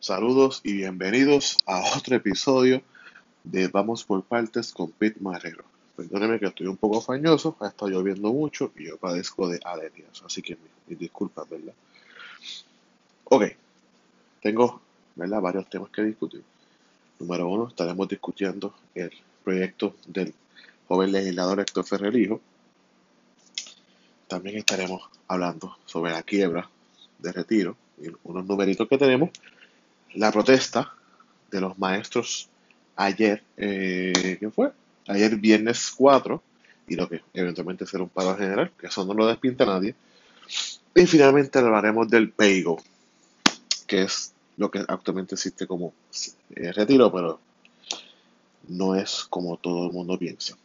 Saludos y bienvenidos a otro episodio de Vamos por Partes con Pete Marrero. Perdóneme que estoy un poco fañoso, ha estado lloviendo mucho y yo padezco de alergias, así que mis disculpas, ¿verdad? Ok, tengo ¿verdad? varios temas que discutir. Número uno, estaremos discutiendo el proyecto del joven legislador Héctor Ferrer Hijo. También estaremos hablando sobre la quiebra de retiro y unos numeritos que tenemos la protesta de los maestros ayer, eh, ¿qué fue? Ayer viernes 4, y lo que eventualmente será un paro general, que eso no lo despinta nadie. Y finalmente hablaremos del PAYGO, que es lo que actualmente existe como eh, retiro, pero no es como todo el mundo piensa.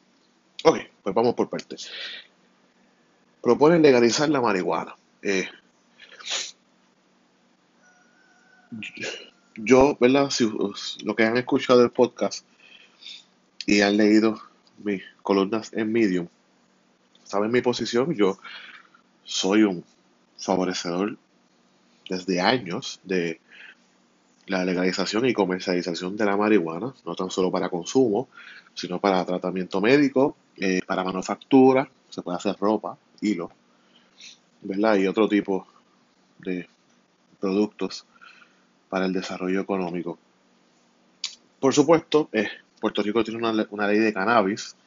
Ok, pues vamos por partes. Proponen legalizar la marihuana. Eh, yo, ¿verdad? Si lo que han escuchado del podcast y han leído mis columnas en Medium, saben mi posición. Yo soy un favorecedor desde años de la legalización y comercialización de la marihuana, no tan solo para consumo, sino para tratamiento médico, eh, para manufactura, se puede hacer ropa, hilo, ¿verdad? Y otro tipo de productos para el desarrollo económico. Por supuesto, eh, Puerto Rico tiene una, ley de cannabis,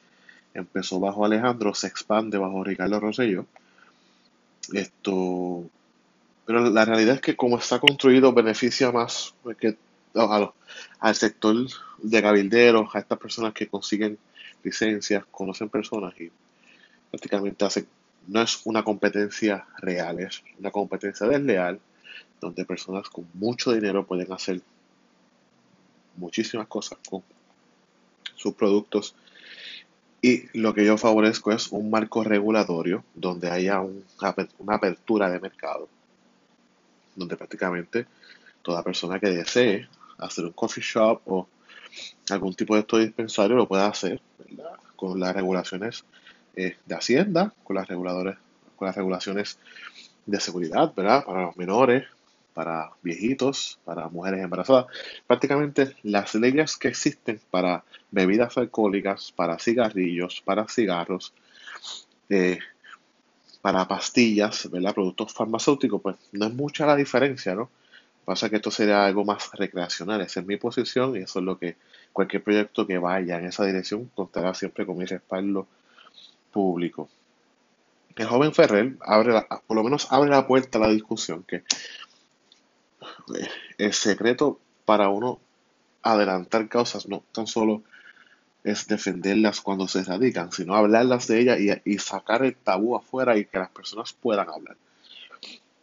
empezó bajo Alejandro, se expande bajo Ricardo Rosello. Esto, pero la realidad es que como está construido beneficia más al sector de cabilderos, a estas personas que consiguen licencias, conocen personas y prácticamente no es una competencia real, es una competencia desleal donde personas con mucho dinero pueden hacer muchísimas cosas con sus productos. Y lo que yo favorezco es un marco regulatorio donde haya una apertura de mercado, donde prácticamente toda persona que desee hacer un coffee shop o algún tipo de esto dispensario lo pueda hacer con las regulaciones eh, de Hacienda, con las reguladores, con las regulaciones de seguridad, ¿verdad? Para los menores, para viejitos, para mujeres embarazadas. Prácticamente las leyes que existen para bebidas alcohólicas, para cigarrillos, para cigarros, eh, para pastillas, ¿verdad? productos farmacéuticos, pues no es mucha la diferencia, ¿no? Pasa que esto sería algo más recreacional, esa es mi posición y eso es lo que cualquier proyecto que vaya en esa dirección contará siempre con mi respaldo público. El joven Ferrer abre por lo menos abre la puerta a la discusión que el secreto para uno adelantar causas no tan solo es defenderlas cuando se radican, sino hablarlas de ellas y, sacar el tabú afuera y que las personas puedan hablar.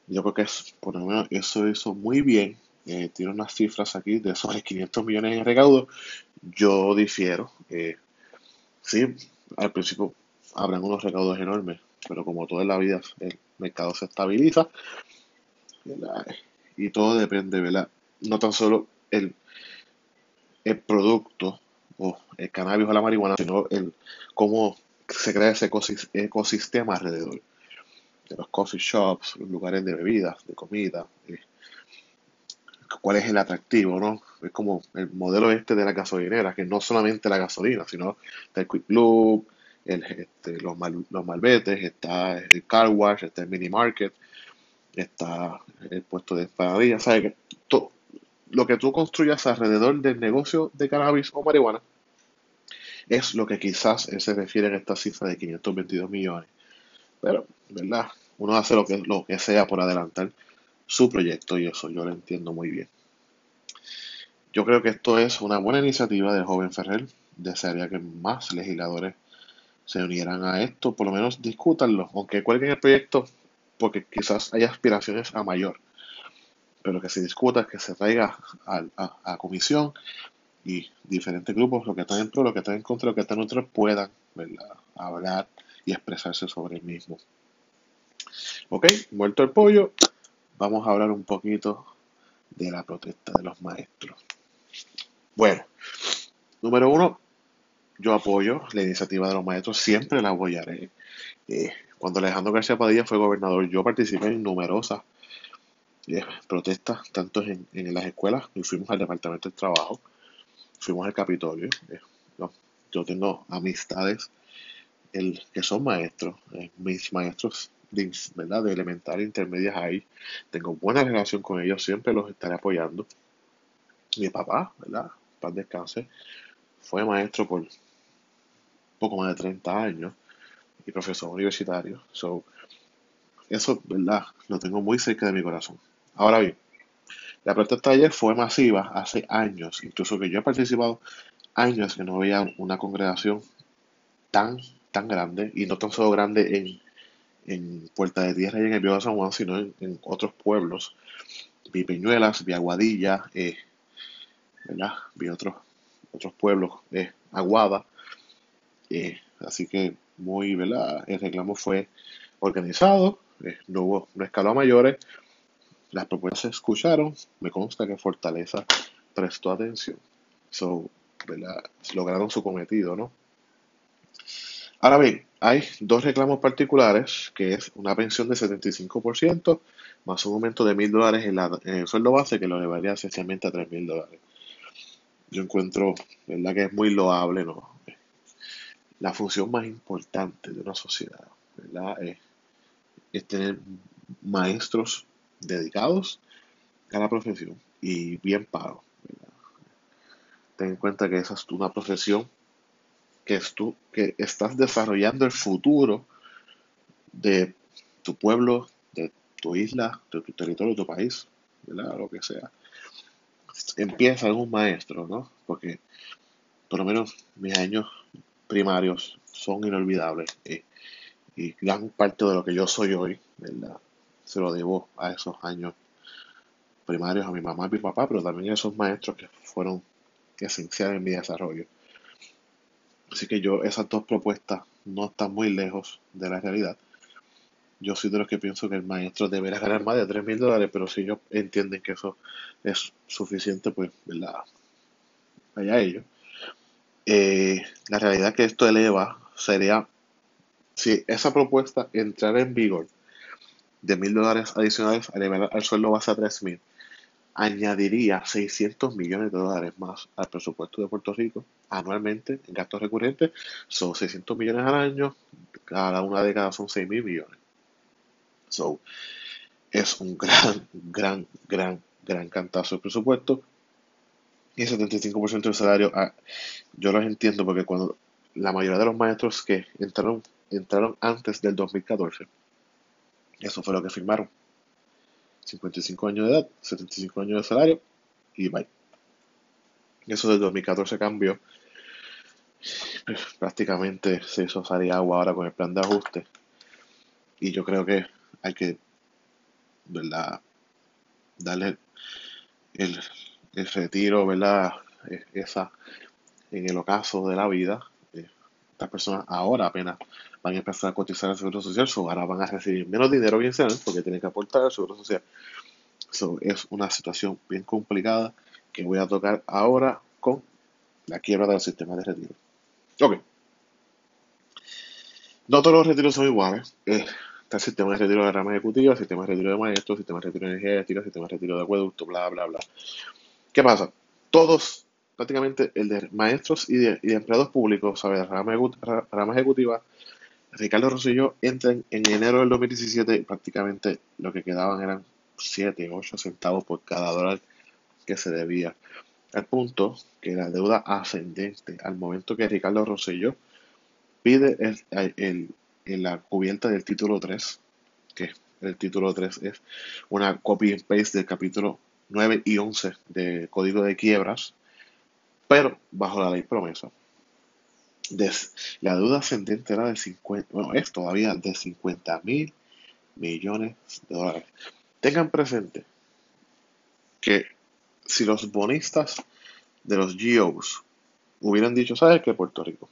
Yo creo que es, por lo menos eso hizo muy bien. Eh, tiene unas cifras aquí de sobre 500 millones en recaudo. Yo difiero. Eh, sí, al principio habrán unos recaudos enormes, pero como toda la vida el mercado se estabiliza, y todo depende, ¿verdad? No tan solo el, el producto o el cannabis o la marihuana, sino el cómo se crea ese ecosistema alrededor de los coffee shops, los lugares de bebidas, de comida, eh, cuál es el atractivo, ¿no? Es como el modelo este de la gasolinera, que no solamente la gasolina, sino el Quick Loop, el, este, los, los malbetes, está el car wash, está el mini market, está el puesto de empanadillas, ¿sabes? Que lo que tú construyas alrededor del negocio de cannabis o marihuana es lo que quizás se refiere a esta cifra de 522 millones. Pero, ¿verdad? Uno hace lo que, lo que sea por adelantar su proyecto y eso yo lo entiendo muy bien. Yo creo que esto es una buena iniciativa del joven Ferrer. Desearía que más legisladores se unieran a esto, por lo menos discútanlo, aunque cuelguen el proyecto, porque quizás hay aspiraciones a mayor, pero que se discuta, que se traiga a, comisión y diferentes grupos, lo que están en pro, lo que están en contra, lo que están en contra, puedan hablar y expresarse sobre el mismo. Ok, muerto el pollo, vamos a hablar un poquito de la protesta de los maestros. Bueno, número uno, yo apoyo la iniciativa de los maestros, siempre la apoyaré. Eh, cuando Alejandro García Padilla fue gobernador, yo participé en numerosas eh, protestas tanto en, en, las escuelas, y fuimos al Departamento del Trabajo, fuimos al Capitolio. Eh, yo tengo amistades el, que son maestros, eh, mis maestros de, ¿verdad? de elemental, intermedias ahí. Tengo buena relación con ellos, siempre los estaré apoyando. Mi papá, ¿verdad? Paz descanse, fue maestro por poco más de 30 años y profesor universitario. So, eso, ¿verdad? Lo tengo muy cerca de mi corazón. Ahora bien, la protesta ayer fue masiva hace años, incluso que yo he participado años que no veía una congregación tan, tan grande, y no tan solo grande en, en Puerta de Tierra y en el Viejo San Juan, sino en, otros pueblos. Vi Peñuelas, vi Aguadilla, eh, ¿verdad? Vi otros, otros pueblos, eh, Aguada. Eh, así que muy, ¿verdad? El reclamo fue organizado, eh, no hubo, no escaló a mayores, las propuestas se escucharon, me consta que Fortaleza prestó atención. So, ¿verdad? Lograron su cometido, ¿no? Ahora bien, hay dos reclamos particulares, que es una pensión de 75% más un aumento de mil dólares en, el sueldo base que lo elevaría esencialmente a tres mil dólares. Yo encuentro, ¿verdad? Que es muy loable, ¿no? La función más importante de una sociedad. Es, tener maestros dedicados a la profesión y bien pagos. Ten en cuenta que esa es una profesión que, es que estás desarrollando el futuro de tu pueblo, de tu isla, de tu territorio, de tu país, ¿verdad? Lo que sea. Empieza un maestro, ¿no? Porque por lo menos mis años primarios son inolvidables y, y gran parte de lo que yo soy hoy, ¿verdad? Se lo debo a esos años primarios, a mi mamá y mi papá, pero también a esos maestros que fueron esenciales en mi desarrollo. Así que yo, esas dos propuestas no están muy lejos de la realidad. Yo soy de los que pienso que el maestro debería ganar más de 3 mil dólares, pero si ellos entienden que eso es suficiente, pues, ¿verdad? Vaya ellos. Eh, la realidad que esto eleva sería, si esa propuesta entrara en vigor de mil dólares adicionales al, al sueldo base a 3 mil, añadiría 600 millones de dólares más al presupuesto de Puerto Rico anualmente en gastos recurrentes. Son 600 millones al año, cada una década son 6 mil millones. So, es un gran, gran, gran, gran cantazo de presupuesto. Y el 75% del salario, ah, yo los entiendo porque cuando la mayoría de los maestros que entraron, entraron antes del 2014, eso fue lo que firmaron. 55 años de edad, 75 años de salario y bye. Eso desde 2014 cambió. Prácticamente se hizo salir agua ahora con el plan de ajuste. Y yo creo que hay que, ¿verdad? Darle el, el retiro, ¿verdad? Esa, en el ocaso de la vida. Eh, estas personas ahora apenas van a empezar a cotizar el seguro social, so ahora van a recibir menos dinero, bien sea, porque tienen que aportar al seguro social. So, es una situación bien complicada que voy a tocar ahora con la quiebra del sistema de retiro. Ok. No todos los retiros son iguales. Eh, está el sistema de retiro de la rama ejecutiva, el sistema de retiro de maestros, el sistema de retiro energético, el sistema de retiro de acueducto, bla, bla, bla. ¿Qué pasa? Todos, prácticamente el de maestros y de, empleados públicos, ¿sabes? Rama, ejecutiva, Ricardo Rosselló entra en, enero del 2017 prácticamente lo que quedaban eran 7, 8 centavos por cada dólar que se debía. Al punto que la deuda ascendente, al momento que Ricardo Rosselló pide el, en la cubierta del título 3, que el título 3 es una copy and paste del capítulo 9 y 11 del Código de Quiebras, pero bajo la ley promesa la deuda ascendente era de 50, bueno, es todavía de 50 mil millones de dólares. Tengan presente que si los bonistas de los GOs hubieran dicho, ¿sabes qué, Puerto Rico?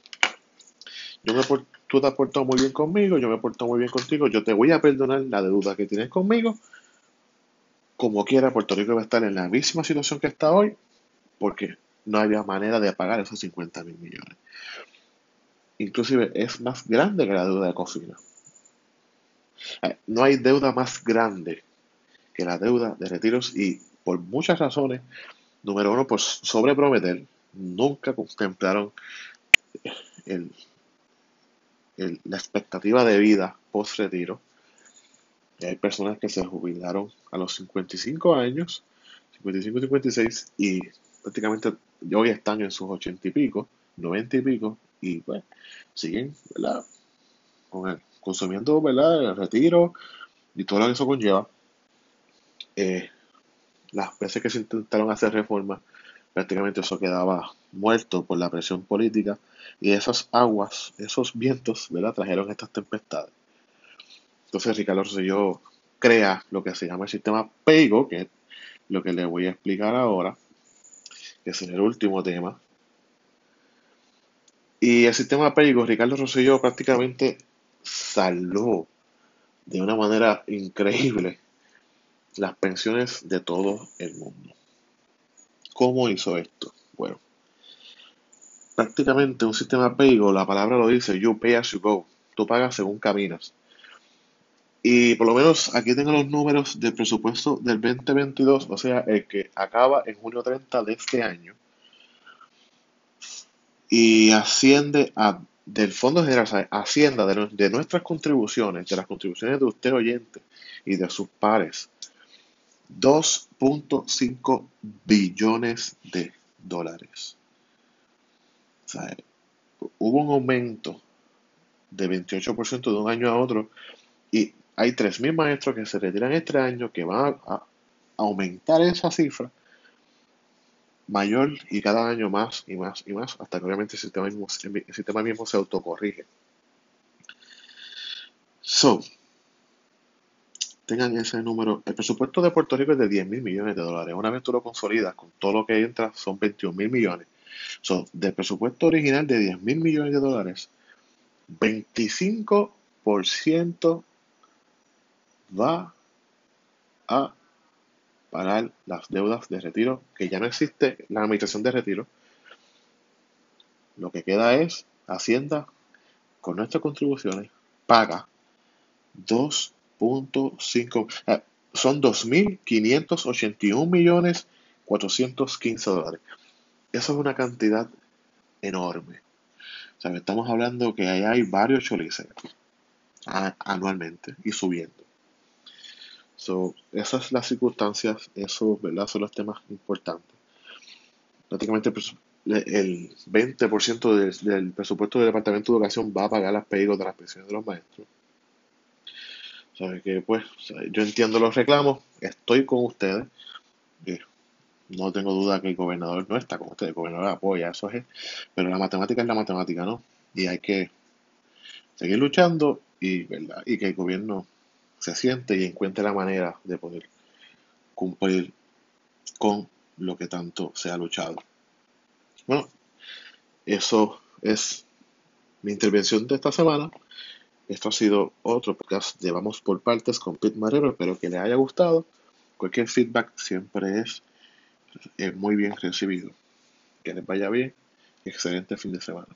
Yo me, tú te has portado muy bien conmigo, yo me he portado muy bien contigo, yo te voy a perdonar la deuda que tienes conmigo. Como quiera, Puerto Rico va a estar en la misma situación que está hoy, porque no había manera de pagar esos 50 mil millones inclusive es más grande que la deuda de Cofina. Eh, no hay deuda más grande que la deuda de retiros y por muchas razones, número uno, por sobreprometer, nunca contemplaron la expectativa de vida post retiro. Hay personas que se jubilaron a los 55 años, 55, 56 y prácticamente hoy están en sus 80 y pico, 90 y pico y pues siguen. Con el, consumiendo. El retiro y todo lo que eso conlleva. Eh, las veces que se intentaron hacer reformas, prácticamente eso quedaba muerto por la presión política y esas aguas, esos vientos, ¿verdad? Trajeron estas tempestades. Entonces Ricardo Rosselló crea lo que se llama el sistema PEIGO, que es lo que le voy a explicar ahora, que es el último tema. Y el sistema PEIGO, Ricardo Rosselló prácticamente salvó de una manera increíble las pensiones de todo el mundo. ¿Cómo hizo esto? Bueno, prácticamente un sistema PayGo, la palabra lo dice, you pay as you go, tú pagas según caminas. Y por lo menos aquí tengo los números del presupuesto del 2022, o sea, el que acaba en junio 30 de este año. Y asciende a, del Fondo General, Hacienda de, de nuestras contribuciones, de las contribuciones de usted oyente y de sus pares, 2.5 billones de dólares. hubo un aumento de 28% de un año a otro y hay 3.000 maestros que se retiran este año que van a, aumentar esa cifra mayor y cada año más y más y más hasta que obviamente el sistema mismo, el sistema mismo se autocorrige. So, tengan ese número. El presupuesto de Puerto Rico es de 10 mil millones de dólares. Una vez tú lo consolidas con todo lo que entra, son 21 mil millones. So, del presupuesto original de 10 mil millones de dólares, 25% va a pagar las deudas de retiro, que ya no existe la administración de retiro. Lo que queda es Hacienda, con nuestras contribuciones, paga 2 cinco eh, son 2.581 millones 415 dólares. Eso es una cantidad enorme. O sea, estamos hablando que ahí hay varios cholices anualmente y subiendo. So, esas las circunstancias, eso ¿verdad? son los temas importantes. Prácticamente el 20% del, del presupuesto del Departamento de Educación va a pagar las pedidos de las pensiones de los maestros. ¿Sabe que Pues yo entiendo los reclamos, estoy con ustedes. no tengo duda que el gobernador no está con ustedes, el gobernador apoya, eso es. Pero la matemática es la matemática, ¿no? Y hay que seguir luchando y, ¿verdad? y que el gobierno se siente y encuentre la manera de poder cumplir con lo que tanto se ha luchado. Bueno, eso es mi intervención de esta semana. Esto ha sido otro podcast de Vamos por Partes con Pete Marrero. Espero que les haya gustado. Cualquier feedback siempre es muy bien recibido. Que les vaya bien. Excelente fin de semana.